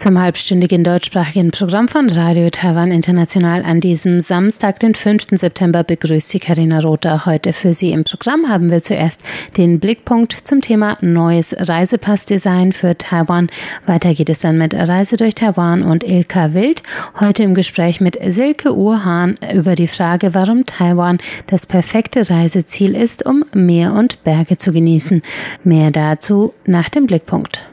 Zum halbstündigen deutschsprachigen Programm von Radio Taiwan International an diesem Samstag, den 5. September, begrüßt Sie Karina Rother. Heute für Sie im Programm haben wir zuerst den Blickpunkt zum Thema neues Reisepassdesign für Taiwan. Weiter geht es dann mit Reise durch Taiwan und Ilka Wild. Heute im Gespräch mit Silke Urhahn über die Frage, warum Taiwan das perfekte Reiseziel ist, um Meer und Berge zu genießen. Mehr dazu nach dem Blickpunkt.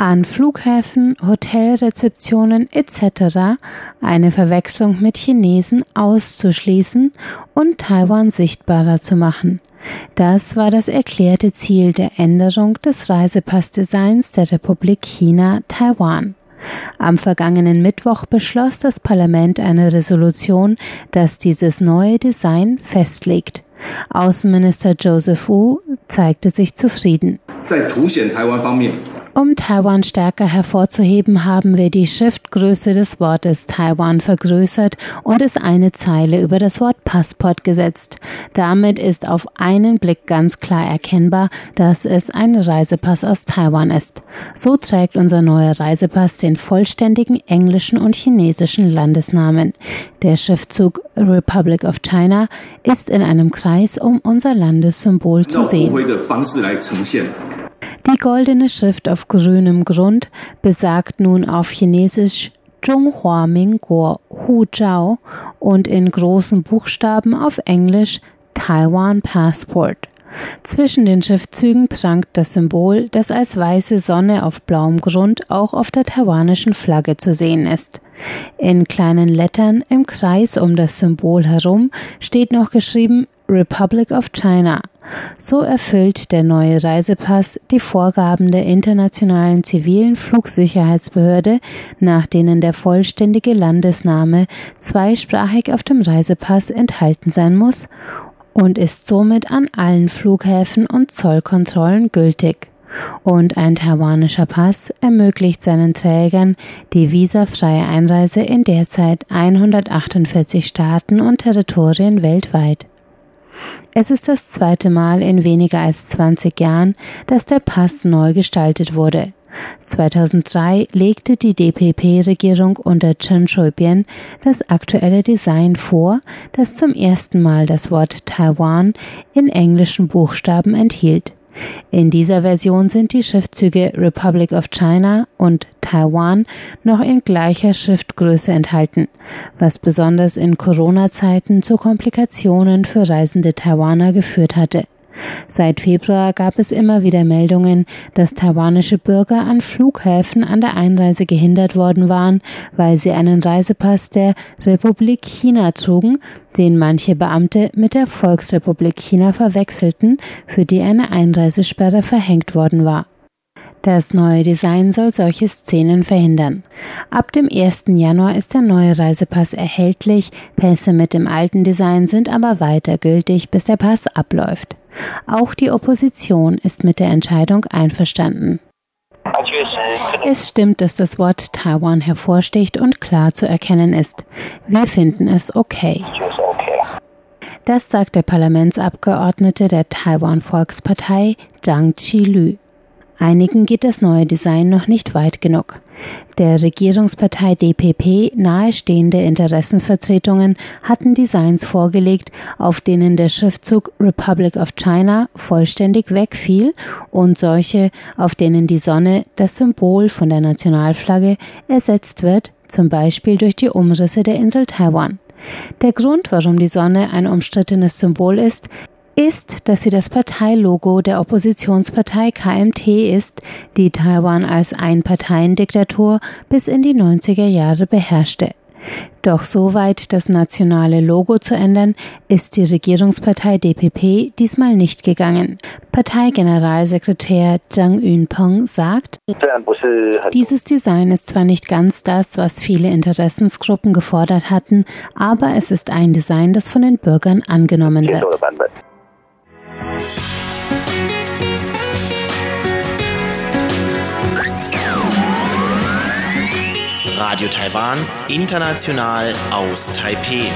An Flughäfen, Hotelrezeptionen etc. eine Verwechslung mit Chinesen auszuschließen und Taiwan sichtbarer zu machen. Das war das erklärte Ziel der Änderung des Reisepassdesigns der Republik China Taiwan. Am vergangenen Mittwoch beschloss das Parlament eine Resolution, das dieses neue Design festlegt. Außenminister Joseph Wu zeigte sich zufrieden. Um Taiwan stärker hervorzuheben, haben wir die Schriftgröße des Wortes Taiwan vergrößert und es eine Zeile über das Wort Passport gesetzt. Damit ist auf einen Blick ganz klar erkennbar, dass es ein Reisepass aus Taiwan ist. So trägt unser neuer Reisepass den vollständigen englischen und chinesischen Landesnamen. Der Schriftzug Republic of China ist in einem Kreis um unser Landessymbol zu sehen. Die goldene Schrift auf grünem Grund besagt nun auf Chinesisch Zhonghua Minguo Hu Zhao und in großen Buchstaben auf Englisch Taiwan Passport. Zwischen den Schriftzügen prangt das Symbol, das als weiße Sonne auf blauem Grund auch auf der taiwanischen Flagge zu sehen ist. In kleinen Lettern im Kreis um das Symbol herum steht noch geschrieben Republic of China. So erfüllt der neue Reisepass die Vorgaben der internationalen zivilen Flugsicherheitsbehörde, nach denen der vollständige Landesname zweisprachig auf dem Reisepass enthalten sein muss und ist somit an allen Flughäfen und Zollkontrollen gültig. Und ein taiwanischer Pass ermöglicht seinen Trägern die visafreie Einreise in derzeit 148 Staaten und Territorien weltweit. Es ist das zweite Mal in weniger als 20 Jahren, dass der Pass neu gestaltet wurde. 2003 legte die DPP-Regierung unter Chen Shui-bian das aktuelle Design vor, das zum ersten Mal das Wort Taiwan in englischen Buchstaben enthielt. In dieser Version sind die Schriftzüge Republic of China und Taiwan noch in gleicher Schriftgröße enthalten, was besonders in Corona-Zeiten zu Komplikationen für reisende Taiwaner geführt hatte. Seit Februar gab es immer wieder Meldungen, dass taiwanische Bürger an Flughäfen an der Einreise gehindert worden waren, weil sie einen Reisepass der Republik China trugen, den manche Beamte mit der Volksrepublik China verwechselten, für die eine Einreisesperre verhängt worden war. Das neue Design soll solche Szenen verhindern. Ab dem 1. Januar ist der neue Reisepass erhältlich, Pässe mit dem alten Design sind aber weiter gültig, bis der Pass abläuft. Auch die Opposition ist mit der Entscheidung einverstanden. Es stimmt, dass das Wort Taiwan hervorsticht und klar zu erkennen ist. Wir finden es okay. Das sagt der Parlamentsabgeordnete der Taiwan Volkspartei Zhang Qilü. Einigen geht das neue Design noch nicht weit genug. Der Regierungspartei DPP nahestehende Interessensvertretungen hatten Designs vorgelegt, auf denen der Schriftzug Republic of China vollständig wegfiel und solche, auf denen die Sonne, das Symbol von der Nationalflagge, ersetzt wird, zum Beispiel durch die Umrisse der Insel Taiwan. Der Grund, warum die Sonne ein umstrittenes Symbol ist, ist, dass sie das Parteilogo der Oppositionspartei KMT ist, die Taiwan als Einparteiendiktatur bis in die 90er Jahre beherrschte. Doch so weit das nationale Logo zu ändern, ist die Regierungspartei DPP diesmal nicht gegangen. Parteigeneralsekretär Zhang Yunpeng sagt, dieses Design ist zwar nicht ganz das, was viele Interessensgruppen gefordert hatten, aber es ist ein Design, das von den Bürgern angenommen wird. Radio Taiwan, international aus Taipeh.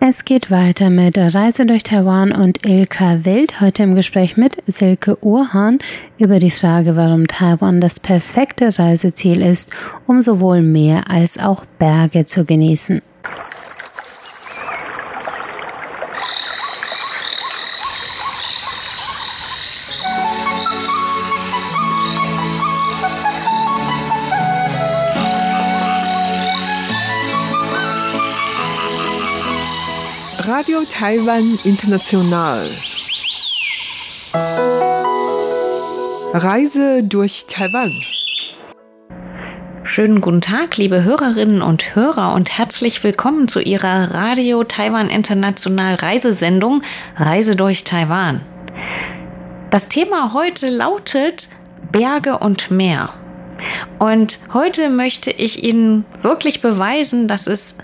Es geht weiter mit Reise durch Taiwan und Ilka Wild. Heute im Gespräch mit Silke Urhahn über die Frage, warum Taiwan das perfekte Reiseziel ist, um sowohl Meer als auch Berge zu genießen. Radio Taiwan International. Reise durch Taiwan. Schönen guten Tag, liebe Hörerinnen und Hörer und herzlich willkommen zu Ihrer Radio Taiwan International Reisesendung Reise durch Taiwan. Das Thema heute lautet Berge und Meer. Und heute möchte ich Ihnen wirklich beweisen, dass es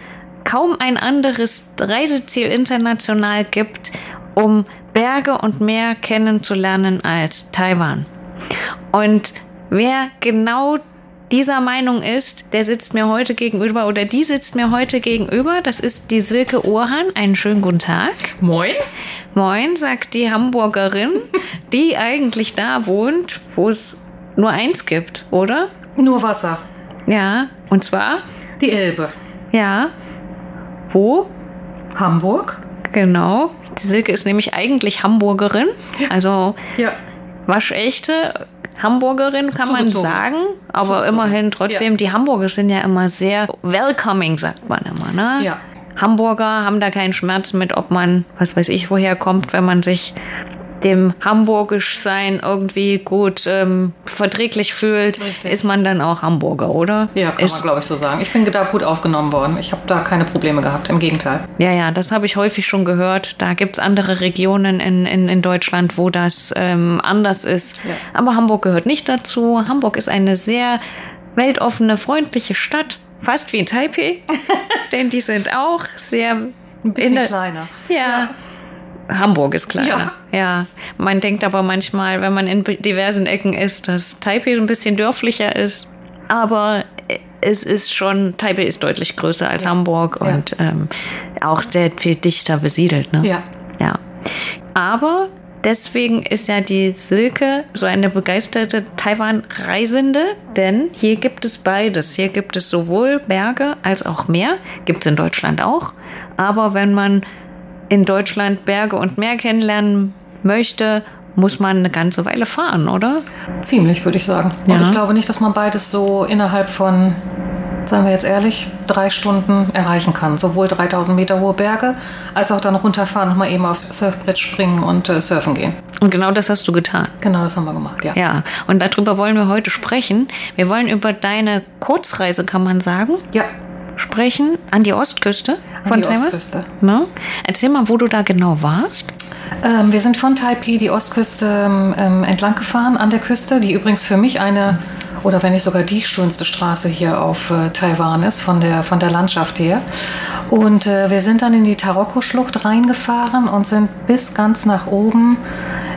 kaum ein anderes Reiseziel international gibt, um Berge und Meer kennenzulernen als Taiwan. Und wer genau dieser Meinung ist, der sitzt mir heute gegenüber oder die sitzt mir heute gegenüber. Das ist die Silke Ohrhahn. Einen schönen guten Tag. Moin. Moin, sagt die Hamburgerin, die eigentlich da wohnt, wo es nur eins gibt, oder? Nur Wasser. Ja, und zwar? Die Elbe. Ja. Wo? Hamburg. Genau. Die Silke ist nämlich eigentlich Hamburgerin. Also Ja. waschechte Hamburgerin kann man Zugezogen. sagen. Aber Zugezogen. immerhin trotzdem, Ja. die Hamburger sind ja immer sehr welcoming, sagt man immer. Ne? Ja. Hamburger haben da keinen Schmerz mit, ob man, was weiß ich, woher kommt, wenn man sich dem Hamburgisch-Sein irgendwie gut ähm, verträglich fühlt, Richtig. ist man dann auch Hamburger, oder? Ja, kann ist, man glaube ich so sagen. Ich bin da gut aufgenommen worden. Ich habe da keine Probleme gehabt. Im Gegenteil. Ja, ja, das habe ich häufig schon gehört. Da gibt es andere Regionen in, in, in Deutschland, wo das ähm, anders ist. Ja. Aber Hamburg gehört nicht dazu. Hamburg ist eine sehr weltoffene, freundliche Stadt. Fast wie in Taipei. Denn die sind auch sehr... Ein bisschen der- kleiner. Ja. Hamburg ist kleiner. Ja. Man denkt aber manchmal, wenn man in diversen Ecken ist, dass Taipei ein bisschen dörflicher ist. Aber es ist schon, Taipei ist deutlich größer als Hamburg Ja. und ähm, auch sehr viel dichter besiedelt. Ne? Ja. Ja. Aber deswegen ist ja die Silke so eine begeisterte Taiwan-Reisende, denn hier gibt es beides. Hier gibt es sowohl Berge als auch Meer. Gibt es in Deutschland auch. Aber wenn man in Deutschland Berge und Meer kennenlernen möchte, muss man eine ganze Weile fahren, oder? Ziemlich, würde ich sagen. Ja. Und ich glaube nicht, dass man beides so innerhalb von, seien wir jetzt ehrlich, drei Stunden erreichen kann. Sowohl 3000 Meter hohe Berge, als auch dann runterfahren, nochmal eben aufs Surfbrett springen und äh, surfen gehen. Und genau das hast du getan. Genau, das haben wir gemacht, ja. Ja, und darüber wollen wir heute sprechen. Wir wollen über deine Kurzreise, kann man sagen, Ja, sprechen an die Ostküste von die Taiwan. Ostküste. Ne? Erzähl mal, wo du da genau warst. Ähm, wir sind von Taipei die Ostküste ähm, entlang gefahren, an der Küste, die übrigens für mich eine, oder wenn nicht sogar die schönste Straße hier auf äh, Taiwan ist, von der, von der Landschaft her. Und äh, wir sind dann in die Taroko-Schlucht reingefahren und sind bis ganz nach oben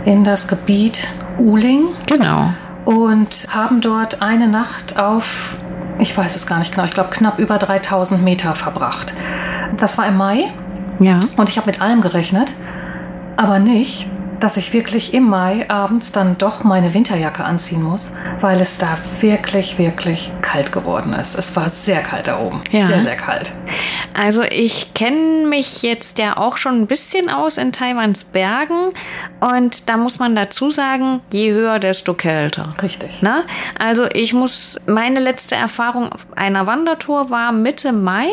in das Gebiet Uling Genau. und haben dort eine Nacht auf, ich weiß es gar nicht genau, ich glaube knapp über 3000 Meter verbracht. Das war im Mai. Ja. Und ich habe mit allem gerechnet, aber nicht, dass ich wirklich im Mai abends dann doch meine Winterjacke anziehen muss, weil es da wirklich, wirklich kalt geworden ist. Es war sehr kalt da oben. Ja. Sehr, sehr kalt. Also ich kenne mich jetzt ja auch schon ein bisschen aus in Taiwans Bergen und da muss man dazu sagen, je höher, desto kälter. Richtig. Na? Also ich muss, meine letzte Erfahrung auf einer Wandertour war Mitte Mai,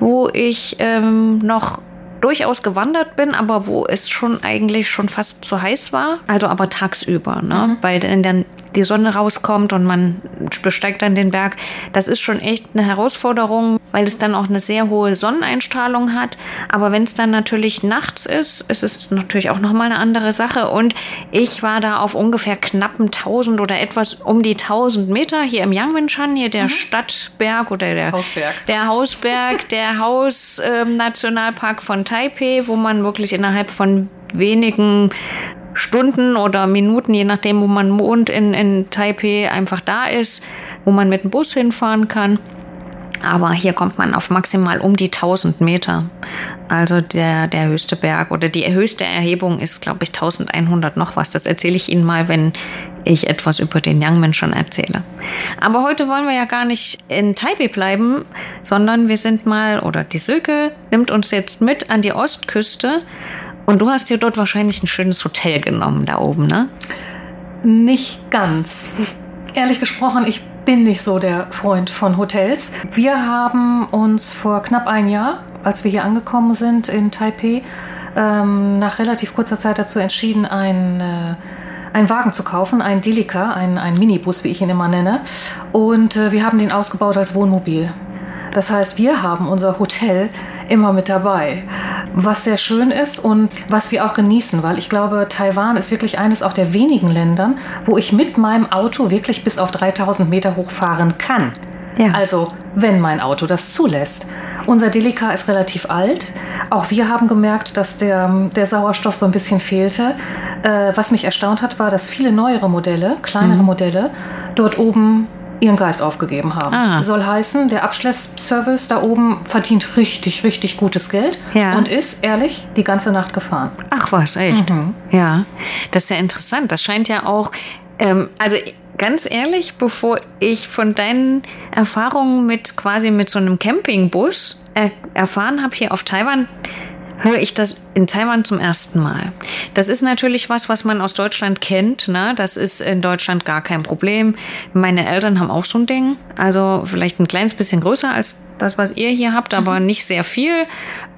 wo ich ähm, noch durchaus gewandert bin, aber wo es schon eigentlich schon fast zu heiß war. Also aber tagsüber, ne? weil dann, dann die Sonne rauskommt und man besteigt dann den Berg. Das ist schon echt eine Herausforderung, weil es dann auch eine sehr hohe Sonneneinstrahlung hat. Aber wenn es dann natürlich nachts ist, ist es natürlich auch nochmal eine andere Sache. Und ich war da auf ungefähr knappen 1000 oder etwas um die 1000 Meter hier im Yangmingshan, hier der Stadtberg oder der Hausberg. der Hausberg, der Haus-Nationalpark von Taipei, wo man wirklich innerhalb von wenigen Stunden oder Minuten, je nachdem, wo man wohnt, in, in Taipei einfach da ist, wo man mit dem Bus hinfahren kann. Aber hier kommt man auf maximal um die 1000 Meter. Also der, der höchste Berg oder die höchste Erhebung ist, glaube ich, 1100 noch was. Das erzähle ich Ihnen mal, wenn ich etwas über den Yangmen schon erzähle. Aber heute wollen wir ja gar nicht in Taipei bleiben, sondern wir sind mal, oder die Silke nimmt uns jetzt mit an die Ostküste. Und du hast dir dort wahrscheinlich ein schönes Hotel genommen da oben, ne? Nicht ganz. Ehrlich gesprochen, ich bin nicht so der Freund von Hotels. Wir haben uns vor knapp ein Jahr, als wir hier angekommen sind in Taipei, ähm, nach relativ kurzer Zeit dazu entschieden, ein, äh, einen Wagen zu kaufen, einen Delica, einen, einen Minibus, wie ich ihn immer nenne. Und äh, wir haben den ausgebaut als Wohnmobil. Das heißt, wir haben unser Hotel immer mit dabei. Was sehr schön ist und was wir auch genießen, weil ich glaube, Taiwan ist wirklich eines auch der wenigen Ländern, wo ich mit meinem Auto wirklich bis auf 3000 Meter hochfahren kann. Ja. Also, wenn mein Auto das zulässt. Unser Delica ist relativ alt. Auch wir haben gemerkt, dass der, der Sauerstoff so ein bisschen fehlte. Äh, was mich erstaunt hat, war, dass viele neuere Modelle, kleinere mhm. Modelle, dort oben ihren Geist aufgegeben haben. Ah. Soll heißen, der Abschlussservice da oben verdient richtig, richtig gutes Geld ja. und ist, ehrlich, die ganze Nacht gefahren. Ach was, echt? Mhm. Ja, das ist ja interessant. Das scheint ja auch, ähm, also ganz ehrlich, bevor ich von deinen Erfahrungen mit quasi mit so einem Campingbus er erfahren habe hier auf Taiwan, höre ich das in Taiwan zum ersten Mal. Das ist natürlich was, was man aus Deutschland kennt. Ne? Das ist in Deutschland gar kein Problem. Meine Eltern haben auch so ein Ding. Also vielleicht ein kleines bisschen größer als das, was ihr hier habt, aber mhm. nicht sehr viel.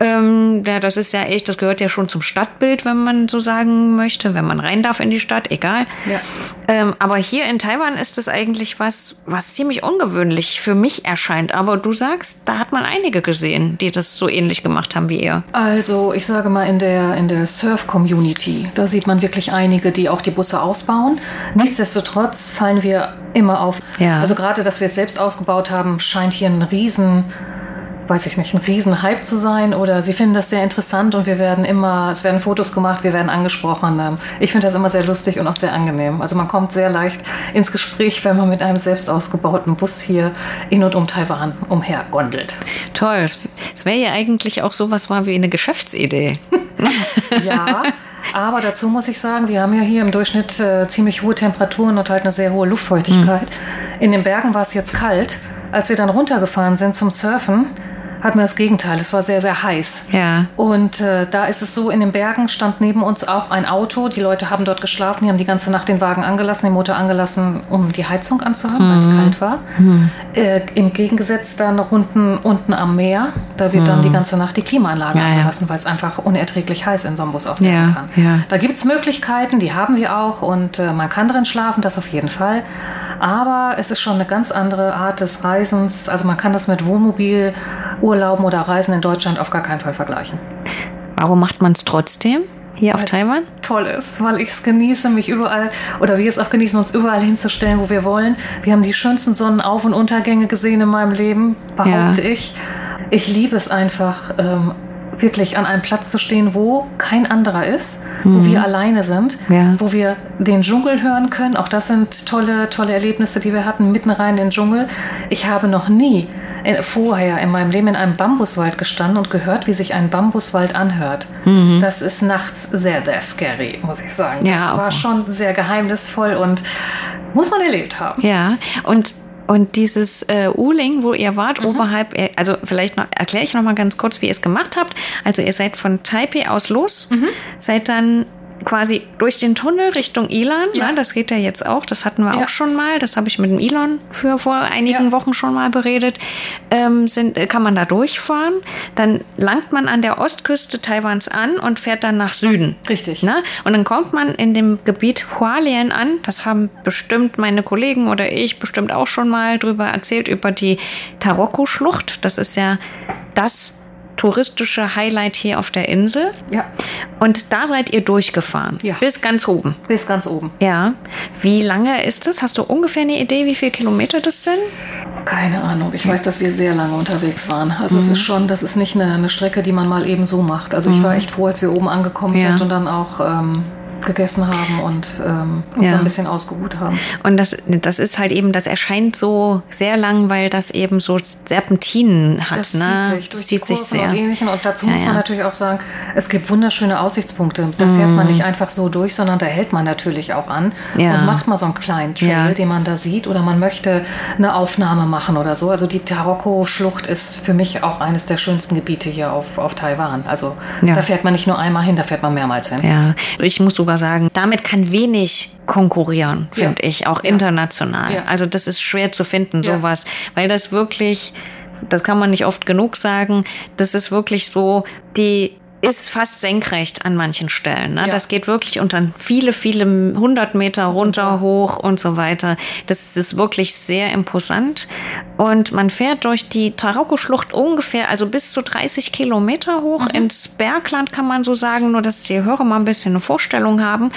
Ähm, ja, das ist ja echt, das gehört ja schon zum Stadtbild, wenn man so sagen möchte, wenn man rein darf in die Stadt, egal. Ja. Ähm, aber hier in Taiwan ist das eigentlich was, was ziemlich ungewöhnlich für mich erscheint. Aber du sagst, da hat man einige gesehen, die das so ähnlich gemacht haben wie ihr. Also, ich sage mal, in der, in der Surf-Community, da sieht man wirklich einige, die auch die Busse ausbauen. Nichtsdestotrotz fallen wir immer auf. Ja. Also gerade, dass wir es selbst ausgebaut haben, scheint hier ein riesen weiß ich nicht, ein Riesenhype zu sein oder sie finden das sehr interessant und wir werden immer, es werden Fotos gemacht, wir werden angesprochen. Ähm, ich finde das immer sehr lustig und auch sehr angenehm. Also man kommt sehr leicht ins Gespräch, wenn man mit einem selbst ausgebauten Bus hier in und um Taiwan umhergondelt. Toll. Es wäre ja eigentlich auch sowas mal wie eine Geschäftsidee. ja. Aber dazu muss ich sagen, wir haben ja hier im Durchschnitt äh, ziemlich hohe Temperaturen und halt eine sehr hohe Luftfeuchtigkeit. Mhm. In den Bergen war es jetzt kalt. Als wir dann runtergefahren sind zum Surfen, hatten wir das Gegenteil. Es war sehr, sehr heiß. Ja. Und äh, da ist es so, in den Bergen stand neben uns auch ein Auto. Die Leute haben dort geschlafen, die haben die ganze Nacht den Wagen angelassen, den Motor angelassen, um die Heizung anzuhaben, mhm. weil es mhm. kalt war. Mhm. Äh, Im Gegensatz dann unten, unten am Meer, da wird mhm. dann die ganze Nacht die Klimaanlage ja, angelassen, weil es einfach unerträglich heiß in so einem Bus auf ja, kann. Ja. Da gibt es Möglichkeiten, die haben wir auch und äh, man kann drin schlafen, das auf jeden Fall. Aber es ist schon eine ganz andere Art des Reisens. Also man kann das mit Wohnmobil, Urlauben oder Reisen in Deutschland auf gar keinen Fall vergleichen. Warum macht man es trotzdem? Hier auf Taiwan? Toll ist, weil ich es genieße, mich überall oder wir es auch genießen, uns überall hinzustellen, wo wir wollen. Wir haben die schönsten Sonnenauf- und Untergänge gesehen in meinem Leben, behaupte ja. ich. Ich liebe es einfach, ähm, wirklich an einem Platz zu stehen, wo kein anderer ist, mhm. wo wir alleine sind, ja. wo wir den Dschungel hören können. Auch das sind tolle, tolle Erlebnisse, die wir hatten, mitten rein in den Dschungel. Ich habe noch nie vorher in meinem Leben in einem Bambuswald gestanden und gehört, wie sich ein Bambuswald anhört. Mhm. Das ist nachts sehr, sehr scary, muss ich sagen. Ja, das war schon sehr geheimnisvoll und muss man erlebt haben. Ja, und und dieses äh, Uling, wo ihr wart, mhm. oberhalb, äh, also vielleicht erkläre ich noch mal ganz kurz, wie ihr es gemacht habt. Also ihr seid von Taipei aus los, mhm. seid dann quasi durch den Tunnel Richtung Ilan. Ja. Ne? Das geht ja jetzt auch. Das hatten wir ja. auch schon mal. Das habe ich mit dem Elon für vor einigen ja. Wochen schon mal beredet. Ähm, sind, äh, kann man da durchfahren. Dann langt man an der Ostküste Taiwans an und fährt dann nach Süden. Richtig. Ne? Und dann kommt man in dem Gebiet Hualien an. Das haben bestimmt meine Kollegen oder ich bestimmt auch schon mal drüber erzählt, über die Taroko-Schlucht. Das ist ja das touristische Highlight hier auf der Insel. Ja. Und da seid ihr durchgefahren. Ja. Bis ganz oben. Bis ganz oben. Ja. Wie lange ist das? Hast du ungefähr eine Idee, wie viele Kilometer das sind? Keine Ahnung. Ich weiß, dass wir sehr lange unterwegs waren. Also mhm. es ist schon, das ist nicht eine, eine, Strecke, die man mal eben so macht. Also mhm. ich war echt froh, als wir oben angekommen ja. sind und dann auch ähm, gegessen haben und ähm, uns Ja. ein bisschen ausgeruht haben. Und das, das ist halt eben, das erscheint so sehr lang, weil das eben so Serpentinen hat. Das ne? zieht sich das zieht sich sehr. und ähnlichen. Und dazu Ja, muss man ja. Mhm. natürlich auch sagen, es gibt wunderschöne Aussichtspunkte. Da fährt man nicht einfach so durch, sondern da hält man natürlich auch an und macht mal so einen kleinen Trail, den man da sieht. Oder man möchte eine Aufnahme machen oder so. Also die Taroko-Schlucht ist für mich auch eines der schönsten Gebiete hier auf, auf Taiwan. Also da fährt man nicht nur einmal hin, da fährt man mehrmals hin. Ja, ich muss sogar sagen, damit kann wenig konkurrieren, Ja. finde ich, auch Ja. international. Ja. Also das ist schwer zu finden, Ja. sowas, weil das wirklich, das kann man nicht oft genug sagen, das ist wirklich so, die ist fast senkrecht an manchen Stellen. Ne? Ja. Das geht wirklich unter viele, viele hundert Meter runter, hoch und so weiter. Das ist wirklich sehr imposant. Und man fährt durch die Taroko-Schlucht ungefähr, also bis zu 30 Kilometer hoch ins Bergland, kann man so sagen, nur dass die Hörer mal ein bisschen eine Vorstellung haben.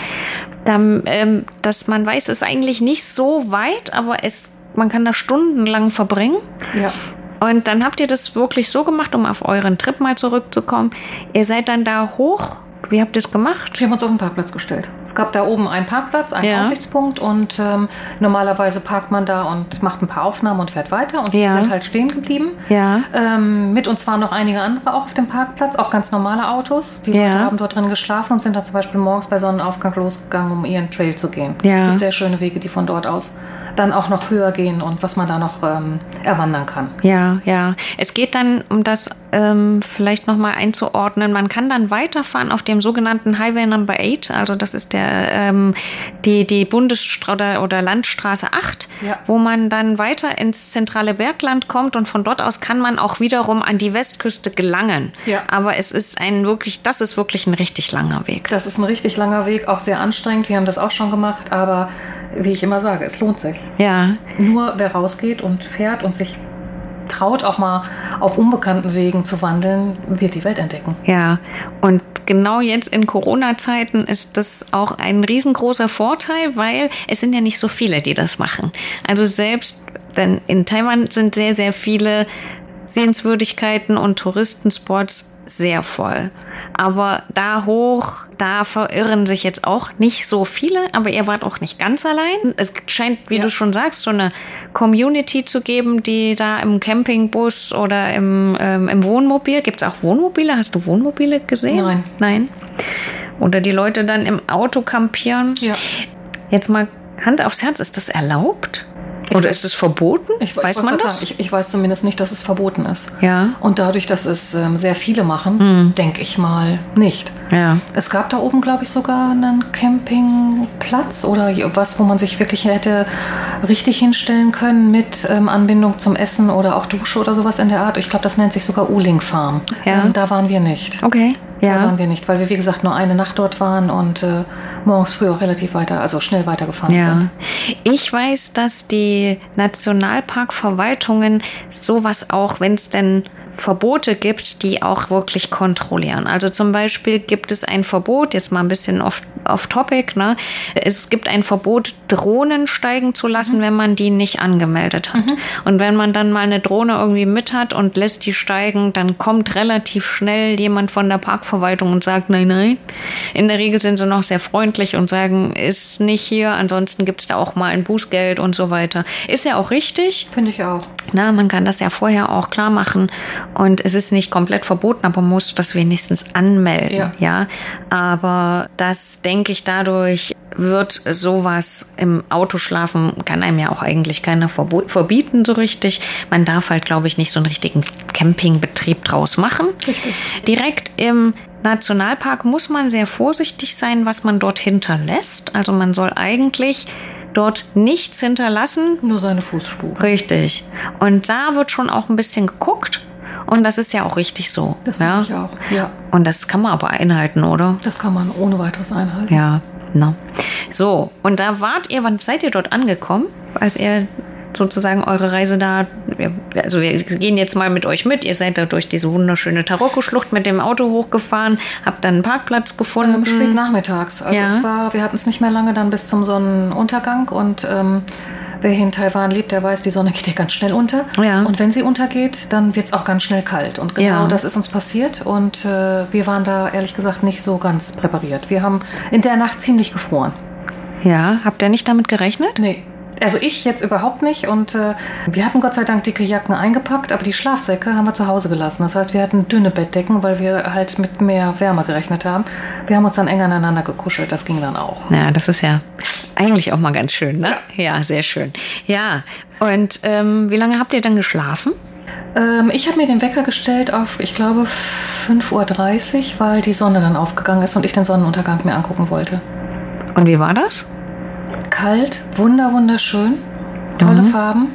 Dann, ähm, dass man weiß, es ist eigentlich nicht so weit, aber es, man kann da stundenlang verbringen. Ja. Und dann habt ihr das wirklich so gemacht, um auf euren Trip mal zurückzukommen. Ihr seid dann da hoch. Wie habt ihr es gemacht? Wir haben uns auf den Parkplatz gestellt. Es gab da oben einen Parkplatz, einen Ja. Aussichtspunkt und ähm, normalerweise parkt man da und macht ein paar Aufnahmen und fährt weiter und Ja. wir sind halt stehen geblieben. Ja. Ähm, mit uns waren noch einige andere auch auf dem Parkplatz, auch ganz normale Autos. Die. Leute haben dort drin geschlafen und sind dann zum Beispiel morgens bei Sonnenaufgang losgegangen, um ihren Trail zu gehen. Es gibt sehr schöne Wege, die von dort aus dann auch noch höher gehen und was man da noch ähm, erwandern kann. Ja, ja. Es geht dann, um das ähm, vielleicht nochmal einzuordnen, man kann dann weiterfahren auf dem sogenannten Highway Number 8, also das ist der, ähm, die, die Bundesstraße oder, Landstraße 8, Ja. wo man dann weiter ins zentrale Bergland kommt und von dort aus kann man auch wiederum an die Westküste gelangen. Ja. Aber es ist ein wirklich, das ist wirklich ein richtig langer Weg. Das ist ein richtig langer Weg, auch sehr anstrengend. Wir haben das auch schon gemacht, aber wie ich immer sage, es lohnt sich. Ja, Nur wer rausgeht und fährt und sich traut, auch mal auf unbekannten Wegen zu wandeln, wird die Welt entdecken. Ja, und genau jetzt in Corona-Zeiten ist das auch ein riesengroßer Vorteil, weil es sind ja nicht so viele, die das machen. Also selbst, denn in Taiwan sind sehr, sehr viele Sehenswürdigkeiten und Touristenspots sehr voll. Aber da hoch, da verirren sich jetzt auch nicht so viele, aber ihr wart auch nicht ganz allein. Es scheint, wie Ja. du schon sagst, so eine Community zu geben, die da im Campingbus oder im, ähm, im Wohnmobil, gibt es auch Wohnmobile? Hast du Wohnmobile gesehen? Nein. Nein. Oder die Leute dann im Auto kampieren. Ja. Jetzt mal Hand aufs Herz, ist das erlaubt? Oder ist es verboten? Ich, Weiß ich man das? Sagen, ich, ich weiß zumindest nicht, dass es verboten ist. Ja. Und dadurch, dass es ähm, sehr viele machen, denke ich mal nicht. ja. Es gab da oben, glaube ich, sogar einen Campingplatz oder was, wo man sich wirklich hätte richtig hinstellen können mit ähm, Anbindung zum Essen oder auch Dusche oder sowas in der Art. Ich glaube, das nennt sich sogar Uling Farm. Ja. Ähm, da waren wir nicht. Okay. Da Ja. waren wir nicht, weil wir, wie gesagt, nur eine Nacht dort waren und äh, morgens früh auch relativ weiter, also schnell weitergefahren Ja, sind. ich weiß, dass die Nationalparkverwaltungen sowas auch, wenn es denn Verbote gibt, die auch wirklich kontrollieren. Also zum Beispiel gibt es ein Verbot, jetzt mal ein bisschen off, off topic, ne? Es gibt ein Verbot, Drohnen steigen zu lassen, wenn man die nicht angemeldet hat. Und wenn man dann mal eine Drohne irgendwie mit hat und lässt die steigen, dann kommt relativ schnell jemand von der Parkverwaltung und sagt, nein, nein. In der Regel sind sie noch sehr freundlich und sagen, ist nicht hier, ansonsten gibt es da auch mal ein Bußgeld und so weiter. Ist ja auch richtig. Finde ich auch. Na, man kann das ja vorher auch klar machen und es ist nicht komplett verboten, aber man muss das wenigstens anmelden. Ja. ja? Aber das denke ich dadurch wird sowas im Autoschlafen kann einem ja auch eigentlich keiner verbieten so richtig. Man darf halt, glaube ich, nicht so einen richtigen Campingbetrieb draus machen. Richtig. Direkt im Nationalpark muss man sehr vorsichtig sein, was man dort hinterlässt. Also man soll eigentlich dort nichts hinterlassen, Nur seine Fußspuren. Richtig. Und da wird schon auch ein bisschen geguckt. Und das ist ja auch richtig so. Das ja? finde ich auch. Ja, Und das kann man aber einhalten, oder? das kann man ohne weiteres einhalten. Ja, no. So, und da wart ihr, wann seid ihr dort angekommen, als ihr sozusagen eure Reise da, also wir gehen jetzt mal mit euch mit, ihr seid da durch diese wunderschöne Taroko-Schlucht mit dem Auto hochgefahren, habt dann einen Parkplatz gefunden. Ähm, spät nachmittags. Also Ja. es war, wir hatten es nicht mehr lange dann bis zum Sonnenuntergang und ähm, Wer hier in Taiwan lebt, der weiß, die Sonne geht ja ganz schnell unter. Ja. Und wenn sie untergeht, dann wird es auch ganz schnell kalt. Und genau Ja. das ist uns passiert. Und äh, wir waren da ehrlich gesagt nicht so ganz präpariert. Wir haben in der Nacht ziemlich gefroren. Ja, habt ihr nicht damit gerechnet? Nee. Also ich jetzt überhaupt nicht und äh, wir hatten Gott sei Dank dicke Jacken eingepackt, aber die Schlafsäcke haben wir zu Hause gelassen. Das heißt, wir hatten dünne Bettdecken, weil wir halt mit mehr Wärme gerechnet haben. Wir haben uns dann eng aneinander gekuschelt, das ging dann auch. Ja, das ist ja eigentlich auch mal ganz schön, ne? Ja, sehr schön. Ja, und ähm, wie lange habt ihr dann geschlafen? Ähm, ich habe mir den Wecker gestellt auf, ich glaube, 5.30 Uhr, weil die Sonne dann aufgegangen ist und ich den Sonnenuntergang mir angucken wollte. Und wie war das? Kalt, wunder, wunderschön, tolle Farben.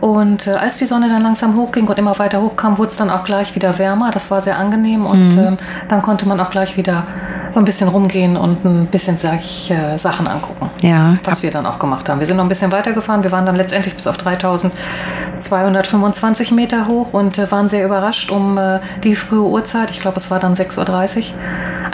Und äh, als die Sonne dann langsam hochging und immer weiter hochkam, wurde es dann auch gleich wieder wärmer. Das war sehr angenehm und ähm, dann konnte man auch gleich wieder so ein bisschen rumgehen und ein bisschen sag ich, äh, Sachen angucken. Ja, Was wir dann auch gemacht haben. Wir sind noch ein bisschen weitergefahren. Wir waren dann letztendlich bis auf 3225 Meter hoch und äh, waren sehr überrascht um äh, die frühe Uhrzeit. Ich glaube, es war dann 6.30 Uhr.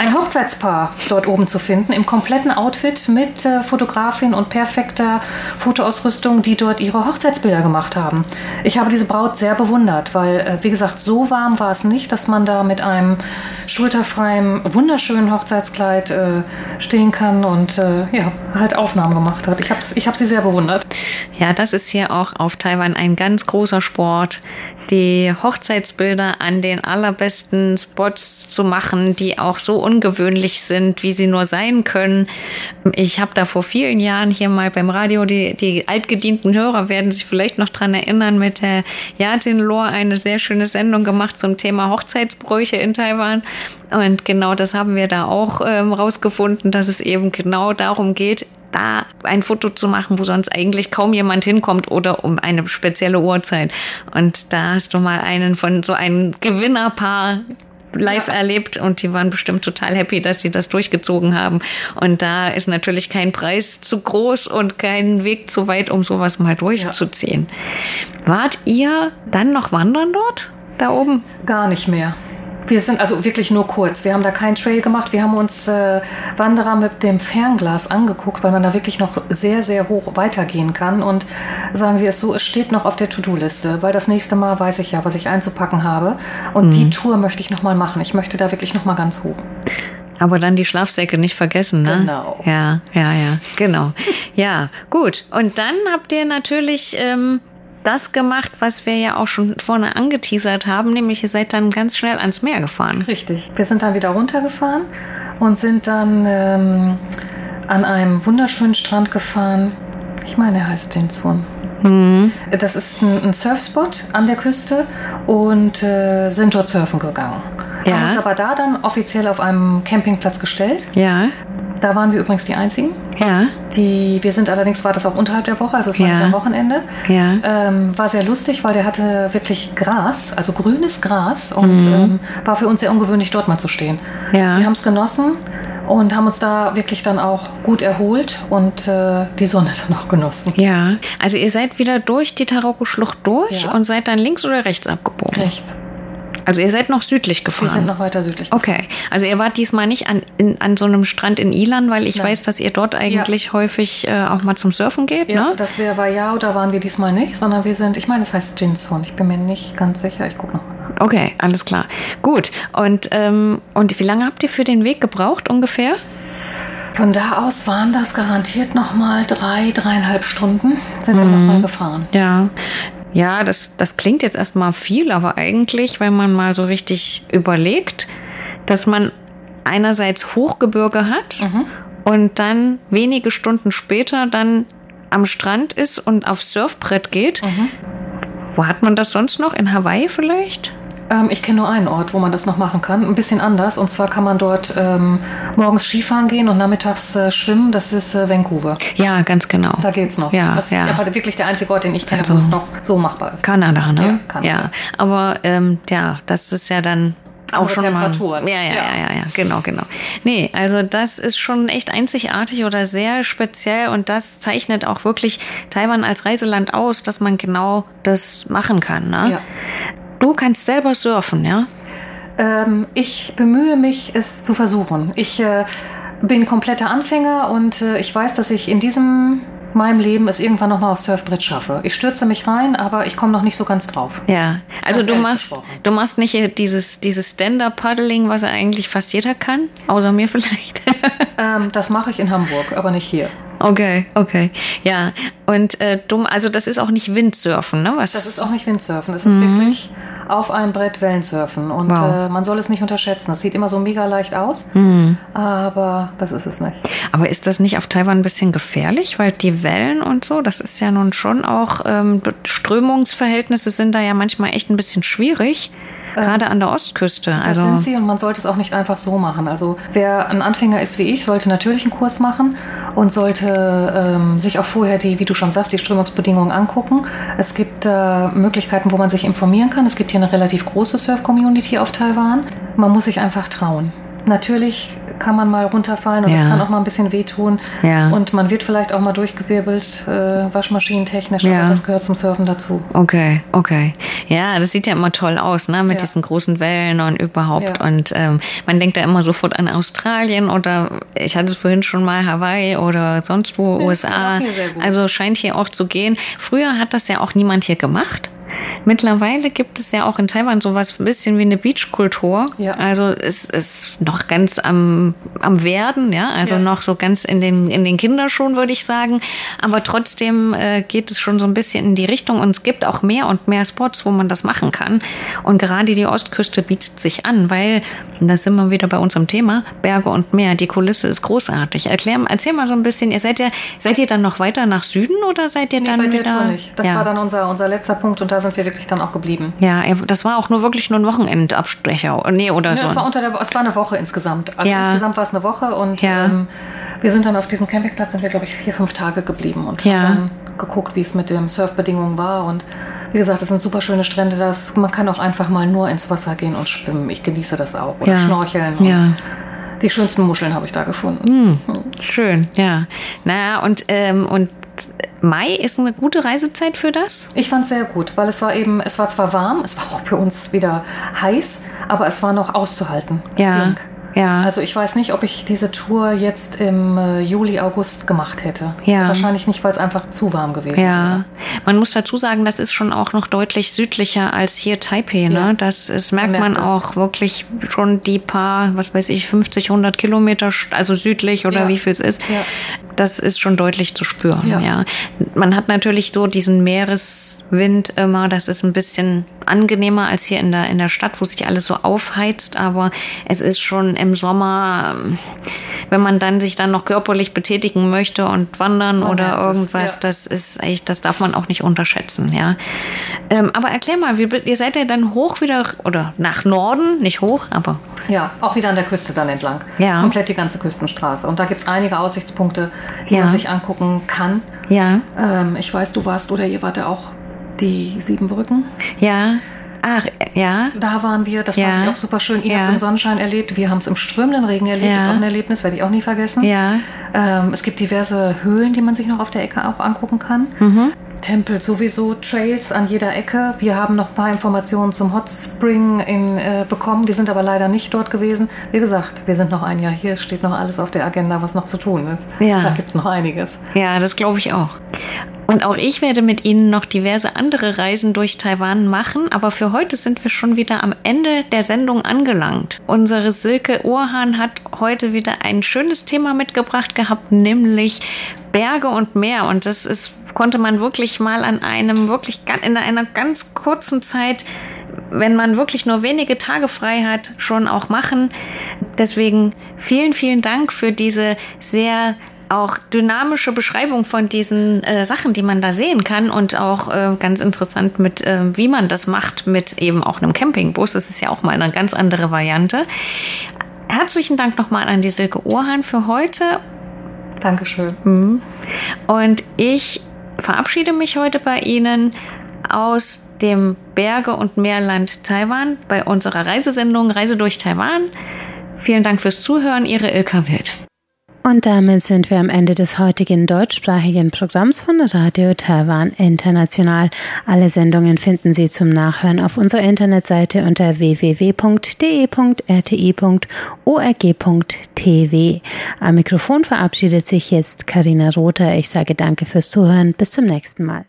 Ein Hochzeitspaar dort oben zu finden, im kompletten Outfit mit äh, Fotografin und perfekter Fotoausrüstung, die dort ihre Hochzeitsbilder gemacht haben. Ich habe diese Braut sehr bewundert, weil, äh, wie gesagt, so warm war es nicht, dass man da mit einem schulterfreien, wunderschönen Hochzeitskleid äh, stehen kann und äh, ja, halt Aufnahmen gemacht hat. Ich habe ich hab sie sehr bewundert. Ja, das ist hier auch auf Taiwan ein ganz großer Sport, die Hochzeitsbilder an den allerbesten Spots zu machen, die auch so ungewöhnlich sind, wie sie nur sein können. Ich habe da vor vielen Jahren hier mal beim Radio, die, die altgedienten Hörer werden sich vielleicht noch dran erinnern, mit der Yatin Lohr eine sehr schöne Sendung gemacht zum Thema Hochzeitsbräuche in Taiwan. Und genau das haben wir da auch ähm, rausgefunden, dass es eben genau darum geht, da ein Foto zu machen, wo sonst eigentlich kaum jemand hinkommt oder um eine spezielle Uhrzeit. Und da hast du mal einen von so einem Gewinnerpaar live erlebt und die waren bestimmt total happy, dass sie das durchgezogen haben. Und da ist natürlich kein Preis zu groß und kein Weg zu weit, um sowas mal durchzuziehen. Wart ihr dann noch wandern dort? Da oben? Gar nicht mehr. Wir sind also wirklich nur kurz. Wir haben da keinen Trail gemacht. Wir haben uns äh, Wanderer mit dem Fernglas angeguckt, weil man da wirklich noch sehr, sehr hoch weitergehen kann. Und sagen wir es so, es steht noch auf der To-Do-Liste, weil das nächste Mal weiß ich ja, was ich einzupacken habe. Und die Tour möchte ich nochmal machen. Ich möchte da wirklich nochmal ganz hoch. Aber dann die Schlafsäcke nicht vergessen, ne? Genau. Ja, ja, ja, genau. Ja, gut. Und dann habt ihr natürlich ähm, das gemacht, was wir ja auch schon vorne angeteasert haben, nämlich ihr seid dann ganz schnell ans Meer gefahren. Richtig. Wir sind dann wieder runtergefahren und sind dann ähm, an einem wunderschönen Strand gefahren. Ich meine, er heißt Jinsun. Das ist ein, ein Surfspot an der Küste und äh, sind dort surfen gegangen. Ja. Haben uns aber da dann offiziell auf einem Campingplatz gestellt. Ja, Da waren wir übrigens die Einzigen. ja, Die, wir sind allerdings, war das auch unterhalb der Woche, also es war Ja. nicht am Wochenende. Ja. Ähm, war sehr lustig, weil der hatte wirklich Gras, also grünes Gras und Mhm. ähm, war für uns sehr ungewöhnlich, dort mal zu stehen. Ja. Wir haben es genossen und haben uns da wirklich dann auch gut erholt und äh, die Sonne dann auch genossen. ja. Also ihr seid wieder durch die Taroko-Schlucht durch Ja. und seid dann links oder rechts abgebogen? Rechts. Also ihr seid noch südlich Wir gefahren? sind noch weiter südlich. Okay, also ihr wart diesmal nicht an, in, an so einem Strand in Ilan, weil ich Nein. weiß, dass ihr dort eigentlich häufig äh, auch mal zum Surfen geht, Ja, ne? das wäre Wayao, da waren wir diesmal nicht, sondern wir sind, ich meine, das heißt Jinsun. Ich bin mir nicht ganz sicher, ich gucke nochmal nach. Okay, alles klar. Gut. Und, ähm, und wie lange habt ihr für den Weg gebraucht ungefähr? Von da aus waren das garantiert nochmal drei, dreieinhalb Stunden, sind wir Mhm. nochmal gefahren. Ja. Ja, das, das klingt jetzt erstmal viel, aber eigentlich, wenn man mal so richtig überlegt, dass man einerseits Hochgebirge hat und dann wenige Stunden später dann am Strand ist und aufs Surfbrett geht. Wo hat man das sonst noch? In Hawaii vielleicht? Ähm, ich kenne nur einen Ort, wo man das noch machen kann. Ein bisschen anders. Und zwar kann man dort ähm, morgens Skifahren gehen und nachmittags äh, schwimmen. Das ist äh, Vancouver. Ja, ganz genau. Da geht's noch. Ja, das ja. ist aber wirklich der einzige Ort, den ich kenne, Also- wo es noch so machbar ist. Kanada, ne? Ja, Kanada. Ja, aber ähm, ja, das ist ja dann auch schon Temperaturen. mal. Ja, ja, Ja. ja, ja, ja, genau, genau. Nee, also das ist schon echt einzigartig oder sehr speziell und das zeichnet auch wirklich Taiwan als Reiseland aus, dass man genau das machen kann. Ne? Ja. Du kannst selber surfen, ja? Ähm, ich bemühe mich, es zu versuchen. Ich äh, bin kompletter Anfänger und äh, ich weiß, dass ich in diesem meinem Leben es irgendwann nochmal auf Surfbrett schaffe. Ich stürze mich rein, aber ich komme noch nicht so ganz drauf. Ja, also Ganz du machst, gesprochen. du machst nicht hier dieses, dieses Stand-Up-Paddling, was eigentlich fast jeder kann, außer mir vielleicht. Ähm, das mache ich in Hamburg, aber nicht hier. Okay, okay. Ja, und äh, dumm, also das ist auch nicht Windsurfen, ne? Was, Das ist auch nicht Windsurfen. Das ist wirklich auf einem Brett Wellensurfen. Und Wow. äh, man soll es nicht unterschätzen. Es sieht immer so mega leicht aus, aber das ist es nicht. aber ist das nicht auf Taiwan ein bisschen gefährlich? Weil die Wellen und so, das ist ja nun schon auch, ähm, Strömungsverhältnisse sind da ja manchmal echt ein bisschen schwierig. Gerade an der Ostküste. Das Also, sind sie und man sollte es auch nicht einfach so machen. Also wer ein Anfänger ist wie ich, sollte natürlich einen Kurs machen und sollte ähm, sich auch vorher die, wie du schon sagst, die Strömungsbedingungen angucken. Es gibt äh, Möglichkeiten, wo man sich informieren kann. Es gibt hier eine relativ große Surf-Community auf Taiwan. Man muss sich einfach trauen. Natürlich kann man mal runterfallen und es Ja. kann auch mal ein bisschen wehtun. Ja. Und man wird vielleicht auch mal durchgewirbelt, äh, waschmaschinentechnisch, Ja. aber das gehört zum Surfen dazu. Okay, okay. Ja, das sieht ja immer toll aus, ne? Mit diesen großen Wellen und überhaupt. Und ähm, man denkt da immer sofort an Australien oder ich hatte es vorhin schon mal Hawaii oder sonst wo, das USA. Also scheint hier auch zu gehen. Früher hat das ja auch niemand hier gemacht. Mittlerweile gibt es ja auch in Taiwan sowas ein bisschen wie eine Beachkultur. Ja. Also es ist noch ganz am, am Werden, ja, also Ja. noch so ganz in den, in den Kinderschuhen, würde ich sagen. Aber trotzdem äh, geht es schon so ein bisschen in die Richtung und es gibt auch mehr und mehr Spots, wo man das machen kann. Und gerade die Ostküste bietet sich an, weil, und da sind wir wieder bei unserem Thema, Berge und Meer, die Kulisse ist großartig. Erklär, erzähl mal so ein bisschen, ihr seid ja, seid ihr dann noch weiter nach Süden oder seid ihr Nee, dann bei der wieder? Tour nicht. Das ja. war dann unser, unser letzter Punkt und da sind wir wirklich dann auch geblieben. ja, das war auch nur wirklich nur ein Wochenendabstecher. Nee, oder Ja, so. es, war unter der, es war eine Woche insgesamt. Also Ja. insgesamt war es eine Woche und Ja. ähm, wir sind dann auf diesem Campingplatz, sind wir glaube ich vier, fünf Tage geblieben und haben dann geguckt, wie es mit den Surfbedingungen war und wie gesagt, es sind super schöne Strände. Das, man kann auch einfach mal nur ins Wasser gehen und schwimmen. Ich genieße das auch. Oder Ja. schnorcheln. Ja. Die schönsten Muscheln habe ich da gefunden. Schön, ja. Naja, und, ähm, und Mai ist eine gute Reisezeit für das? Ich fand es sehr gut, weil es war eben, es war zwar warm, es war auch für uns wieder heiß, aber es war noch auszuhalten. Es Ja, ging. Ja. Also ich weiß nicht, ob ich diese Tour jetzt im äh, Juli, August gemacht hätte. Ja. Wahrscheinlich nicht, weil es einfach zu warm gewesen wäre. Ja, man muss dazu sagen, das ist schon auch noch deutlich südlicher als hier Taipei. Ne? Ja. Das, das merkt Man man, merkt das. auch wirklich schon die paar, was weiß ich, 50, 100 Kilometer, also südlich oder Ja. wie viel es ist. Ja. Das ist schon deutlich zu spüren. Ja. Ja. Man hat natürlich so diesen Meereswind immer, das ist ein bisschen angenehmer als hier in der, in der Stadt, wo sich alles so aufheizt, aber es ist schon im Sommer, ähm, wenn man dann sich dann noch körperlich betätigen möchte und wandern Man oder es, irgendwas, ja. das ist echt, das darf man auch nicht unterschätzen, ja. Ähm, aber erklär mal, wie, ihr seid ja dann hoch wieder oder nach Norden, nicht hoch, aber Ja, auch wieder an der Küste dann entlang. Ja. Komplett die ganze Küstenstraße. Und da gibt es einige Aussichtspunkte, die Ja. man sich angucken kann. ja, Ähm, ich weiß, du warst oder ihr wart ja auch die Siebenbrücken. ja, ach, ja, Da waren wir, das Ja. fand ich auch super schön. Ihr Ja. habt es im Sonnenschein erlebt, wir haben es im strömenden Regen erlebt. Ja. Ist auch ein Erlebnis, werde ich auch nie vergessen. ja, Ähm, es gibt diverse Höhlen, die man sich noch auf der Ecke auch angucken kann. Mhm. Tempel sowieso, Trails an jeder Ecke. Wir haben noch ein paar Informationen zum Hot Spring in, äh, bekommen. Wir sind aber leider nicht dort gewesen. Wie gesagt, wir sind noch ein Jahr hier. Es steht noch alles auf der Agenda, was noch zu tun ist. Ja. Da gibt es noch einiges. Ja, das glaube ich auch. Und auch ich werde mit Ihnen noch diverse andere Reisen durch Taiwan machen, aber für heute sind wir schon wieder am Ende der Sendung angelangt. Unsere Silke Urhan hat heute wieder ein schönes Thema mitgebracht gehabt, nämlich Berge und Meer. Und das ist, konnte man wirklich mal an einem, wirklich in einer ganz kurzen Zeit wenn man wirklich nur wenige Tage frei hat, schon auch machen. Deswegen vielen, vielen Dank für diese sehr auch dynamische Beschreibung von diesen äh, Sachen, die man da sehen kann und auch äh, ganz interessant mit, äh, wie man das macht mit eben auch einem Campingbus. Das ist ja auch mal eine ganz andere Variante. Herzlichen Dank nochmal an die Silke Ohrhahn für heute Dankeschön. und ich verabschiede mich heute bei Ihnen aus dem Berge- und Meerland Taiwan bei unserer Reisesendung Reise durch Taiwan. Vielen Dank fürs Zuhören, Ihre Ilka Wild. Und damit sind wir am Ende des heutigen deutschsprachigen Programms von Radio Taiwan International. Alle Sendungen finden Sie zum Nachhören auf unserer Internetseite unter www.de.rti.org.tv. Am Mikrofon verabschiedet sich jetzt Karina Rother. Ich sage danke fürs Zuhören. Bis zum nächsten Mal.